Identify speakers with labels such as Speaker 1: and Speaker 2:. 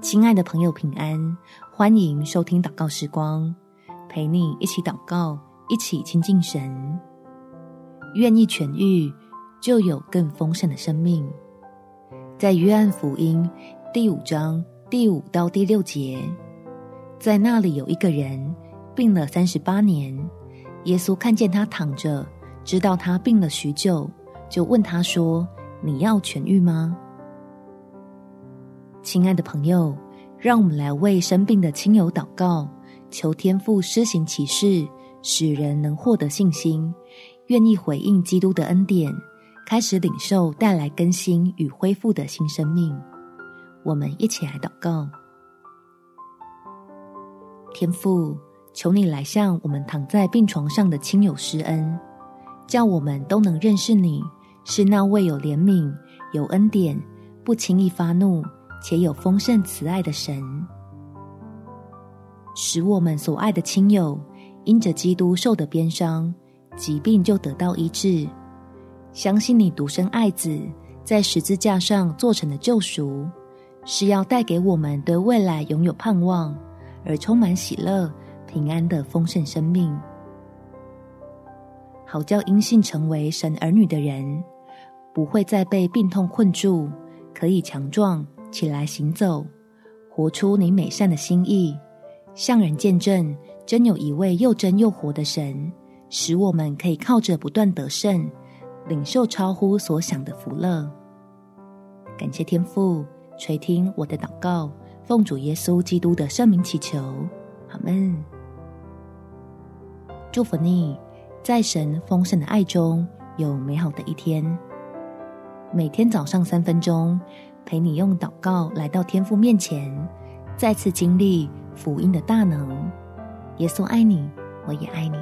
Speaker 1: 亲爱的朋友，平安！欢迎收听祷告时光，陪你一起祷告，一起亲近神。愿意痊愈，就有更丰盛的生命。在约翰福音第五章第五到第六节，在那里有一个人病了三十八年，耶稣看见他躺着，知道他病了许久，就问他说：“你要痊愈吗？”亲爱的朋友，让我们来为生病的亲友祷告，求天父施行奇事，使人能获得信心，愿意回应基督的恩典，开始领受带来更新与恢复的新生命。我们一起来祷告：天父，求你来向我们躺在病床上的亲友施恩，叫我们都能认识你是那位有怜悯、有恩典、不轻易发怒。且有丰盛慈爱的神，使我们所爱的亲友因着基督受的鞭伤，疾病就得到医治。相信你独生爱子在十字架上做成的救赎，是要带给我们对未来拥有盼望，而充满喜乐、平安的丰盛生命。好叫因信成为神儿女的人，不会再被病痛困住，可以强壮。起来行走，活出你美善的心意，向人见证，真有一位又真又活的神，使我们可以靠着不断得胜，领受超乎所想的福乐。感谢天父垂听我的祷告，奉主耶稣基督的圣名祈求，阿门。祝福你，在神丰盛的爱中有美好的一天。每天早上三分钟。陪你用祷告来到天父面前，再次经历福音的大能。耶稣爱你，我也爱你。